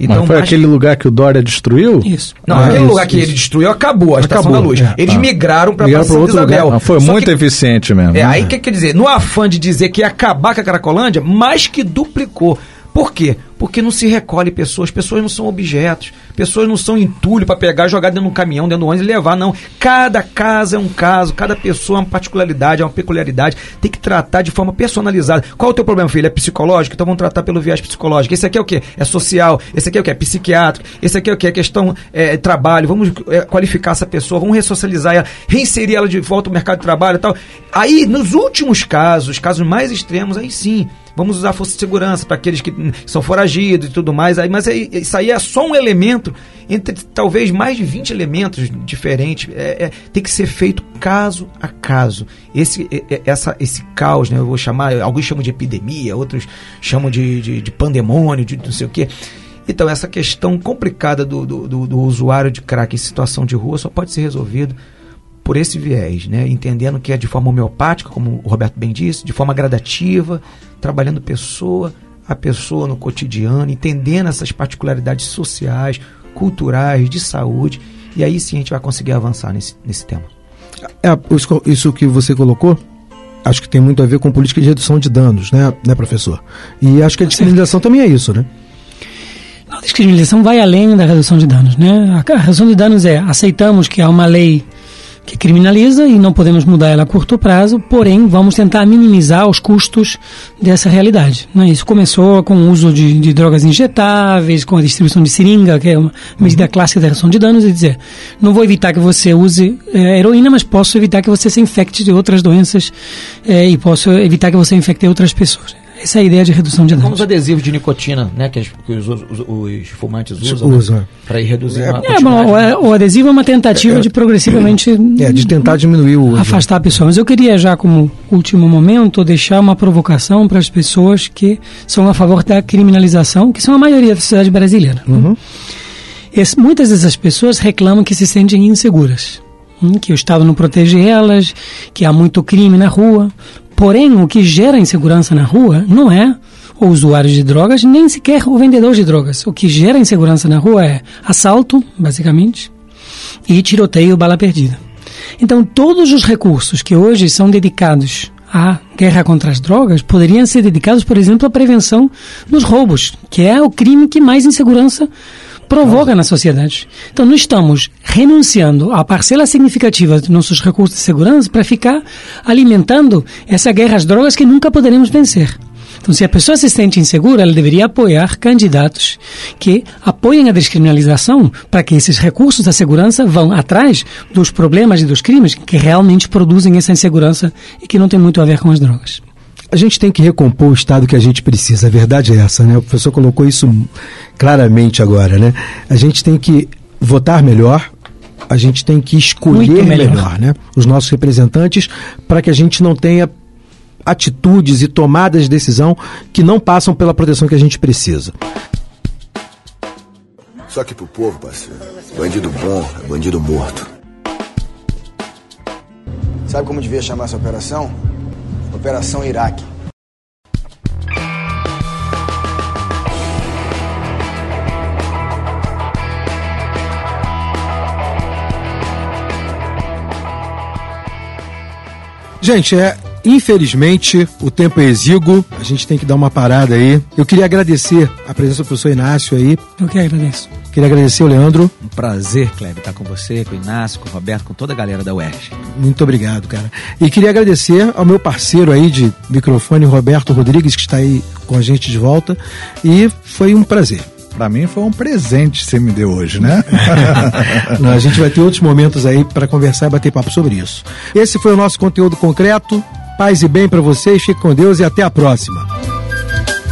Speaker 5: Então, Mas foi mais... aquele lugar que o Dória destruiu?
Speaker 4: Isso. Não, ah, aquele isso, lugar que isso. ele destruiu acabou, a acabou. Estação da Luz. É, Eles ah. migraram para a Santa Isabel. Lugar.
Speaker 5: foi Só muito que, eficiente mesmo.
Speaker 4: É, né? aí que quer dizer, no afã de dizer que ia acabar com a Cracolândia, mais que duplicou. Por quê? Porque não se recolhe pessoas, pessoas não são objetos, pessoas não são entulho para pegar, jogar dentro de um caminhão, dentro do ônibus e levar, não. Cada casa é um caso, cada pessoa é uma particularidade, é uma peculiaridade, tem que tratar de forma personalizada. Qual é o teu problema, filho? É psicológico? Então vamos tratar pelo viés psicológico. Esse aqui é o quê? É social, esse aqui é o quê? É psiquiátrico, esse aqui é o quê? É questão é, trabalho, vamos é, qualificar essa pessoa, vamos ressocializar ela, reinserir ela de volta no mercado de trabalho e tal. Aí, nos últimos casos, casos mais extremos, aí sim, Vamos usar força de segurança para aqueles que são foragidos e tudo mais. Aí, mas isso aí é só um elemento entre talvez mais de 20 elementos diferentes. É, é, tem que ser feito caso a caso. Esse, é, é, essa, esse caos, né, eu vou chamar, alguns chamam de epidemia, outros chamam de, de, de pandemônio, de não sei o quê. Então, essa questão complicada do, do, do, do usuário de crack em situação de rua só pode ser resolvido por esse viés, né? entendendo que é de forma homeopática, como o Roberto bem disse, de forma gradativa, trabalhando pessoa a pessoa no cotidiano, entendendo essas particularidades sociais, culturais, de saúde, e aí sim a gente vai conseguir avançar nesse, nesse tema.
Speaker 3: É, isso que você colocou, acho que tem muito a ver com política de redução de danos, né, né professor? E acho que a discriminação também é isso, né?
Speaker 6: A discriminação vai além da redução de danos, né? A redução de danos é aceitamos que há uma lei que criminaliza e não podemos mudar ela a curto prazo, porém vamos tentar minimizar os custos dessa realidade. Né? Isso começou com o uso de, de, drogas injetáveis, com a distribuição de seringa, que é uma medida clássica da redução de danos, e dizer, não vou evitar que você use é, heroína, mas posso evitar que você se infecte de outras doenças é, e posso evitar que você infecte outras pessoas. Essa é a ideia de redução de danos.
Speaker 4: Como os adesivos de nicotina, né, que, que os, os, os, fumantes usam, Usa. né, para ir reduzindo é,
Speaker 6: a é, bom, o, o, adesivo é uma tentativa é, de progressivamente
Speaker 3: é, de tentar diminuir o
Speaker 6: afastar a pessoa. Mas eu queria já como último momento deixar uma provocação para as pessoas que são a favor da criminalização, que são a maioria da sociedade brasileira. Né? Uhum. Esse, muitas dessas pessoas reclamam que se sentem inseguras hum, que o Estado não protege elas, que há muito crime na rua. Porém, o que gera insegurança na rua não é o usuário de drogas, nem sequer o vendedor de drogas. O que gera insegurança na rua é assalto, basicamente, e tiroteio, bala perdida. Então, todos os recursos que hoje são dedicados à guerra contra as drogas poderiam ser dedicados, por exemplo, à prevenção dos roubos, que é o crime que mais insegurança provoca na sociedade. Então, nós estamos renunciando a parcela significativa dos nossos recursos de segurança para ficar alimentando essa guerra às drogas que nunca poderemos vencer. Então, se a pessoa se sente insegura, ela deveria apoiar candidatos que apoiem a descriminalização para que esses recursos da segurança vão atrás dos problemas e dos crimes que realmente produzem essa insegurança e que não tem muito a ver com as drogas.
Speaker 3: A gente tem que recompor o Estado que a gente precisa, a verdade é essa, né? O professor colocou isso claramente agora, né? A gente tem que votar melhor, a gente tem que escolher melhor. melhor, né? Os nossos representantes para que a gente não tenha atitudes e tomadas de decisão que não passam pela proteção que a gente precisa.
Speaker 8: Só que pro povo, parceiro, bandido bom é bandido morto.
Speaker 11: Sabe como devia chamar essa operação? Operação Iraque.
Speaker 3: Gente, é Infelizmente, o tempo é exíguo, a gente tem que dar uma parada aí. Eu queria agradecer a presença do professor Inácio aí.
Speaker 6: Eu que agradeço.
Speaker 3: Queria agradecer o Leandro.
Speaker 4: Um prazer, Kleber, estar com você, com o Inácio, com o Roberto, com toda a galera da UERJ.
Speaker 3: Muito obrigado, cara. E queria agradecer ao meu parceiro aí de microfone, Roberto Rodrigues, que está aí com a gente de volta. E foi um prazer.
Speaker 5: Para mim foi um presente que você me deu hoje, né?
Speaker 3: Não, a gente vai ter outros momentos aí para conversar e bater papo sobre isso. Esse foi o nosso conteúdo concreto. Paz e bem para vocês, fique com Deus e até a próxima.